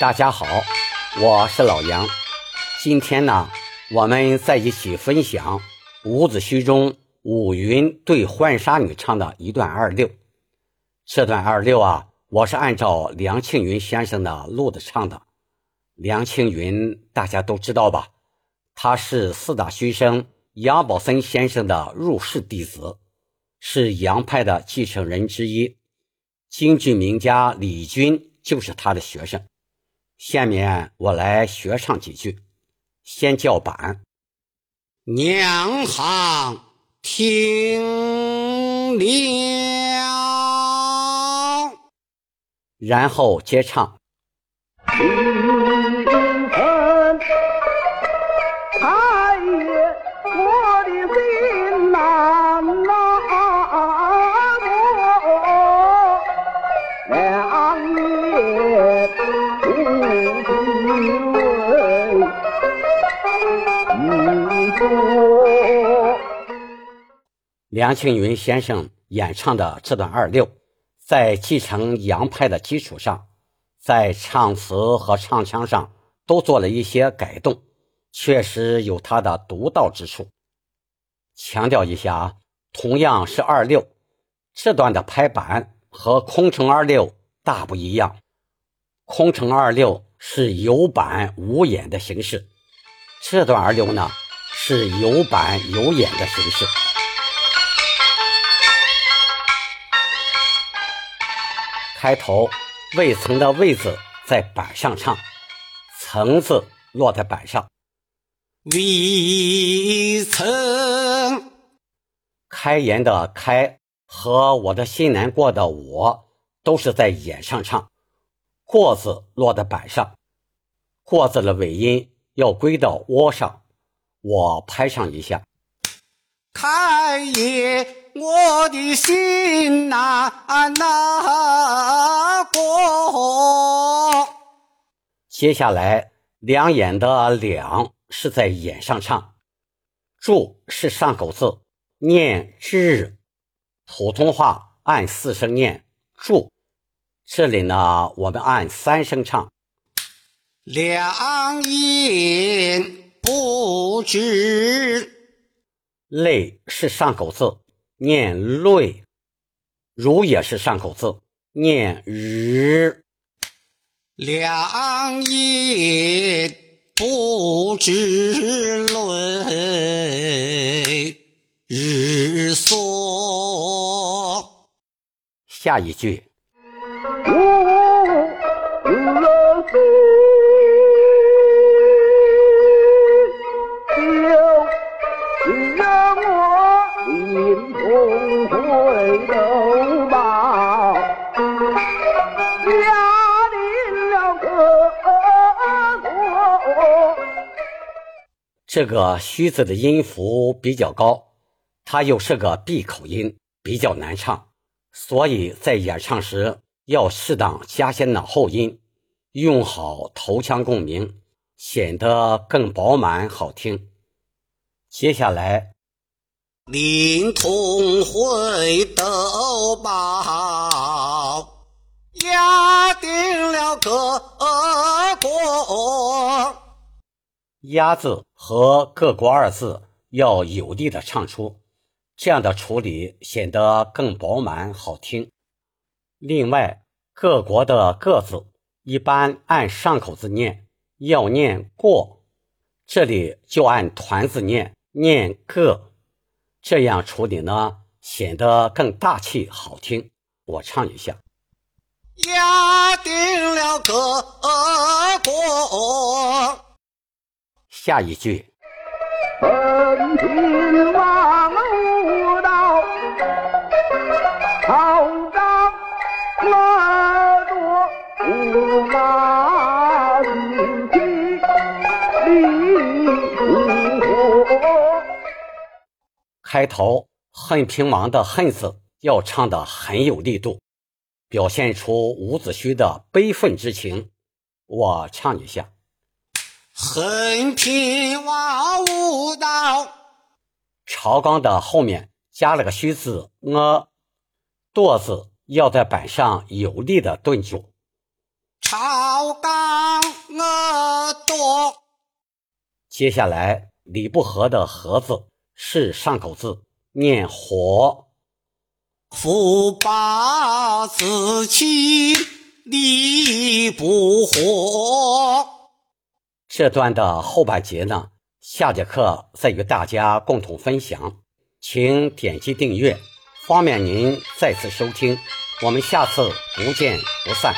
大家好，我是老杨。今天呢，我们在一起分享伍子胥中伍云对浣纱女唱的一段二六。这段二六啊，我是按照梁庆云先生的录的唱的。梁庆云大家都知道吧？他是四大须生杨宝森先生的入室弟子，是杨派的继承人之一。京剧名家李军就是他的学生。下面我来学唱几句，先叫板。娘行听了，然后接唱。梁庆云先生演唱的这段二六，在继承杨派的基础上，在唱词和唱腔上都做了一些改动，确实有它的独到之处。强调一下啊，同样是二六，这段的拍板和空城二六大不一样。空城二六是有板无眼的形式，这段二六呢是有板有眼的形式。开头“未曾”的“未”字在板上唱，“曾”字落在板上。未曾开言的“开”和我的心难过的“我”都是在眼上唱，“过”字落在板上，“过”字的尾音要归到窝上。我拍上一下，开也。我的心难过。接下来，两眼的“两”是在眼上唱，“注”是上口字，念“之”。普通话按四声念“注”，这里呢，我们按三声唱。两眼不知，泪是上口字。念泪，如也是上口字，念日。两眼不知泪，日缩。下一句。这个“须”字的音符比较高，它又是个闭口音，比较难唱，所以在演唱时要适当加些脑后音，用好头腔共鸣，显得更饱满好听。接下来，临潼会斗宝，压定了各国。鸭字和各国二字要有力的唱出，这样的处理显得更饱满好听。另外，各国的各字一般按上口字念，要念过，这里就按团字念，念个，这样处理呢，显得更大气好听。我唱一下：压定了各国。下一句。本平王无道，好张耳朵，驸马进京开头“恨平王”的“恨”字要唱得很有力度，表现出伍子胥的悲愤之情。我唱一下。恨平王无道，朝纲的后面加了个虚字，呃，舵字要在板上有力的顿住。朝纲恶多。接下来，李不和的“和”字是上口字，念火。福报自弃，礼不和。这段的后半节呢，下节课再与大家共同分享，请点击订阅，方便您再次收听。我们下次不见不散。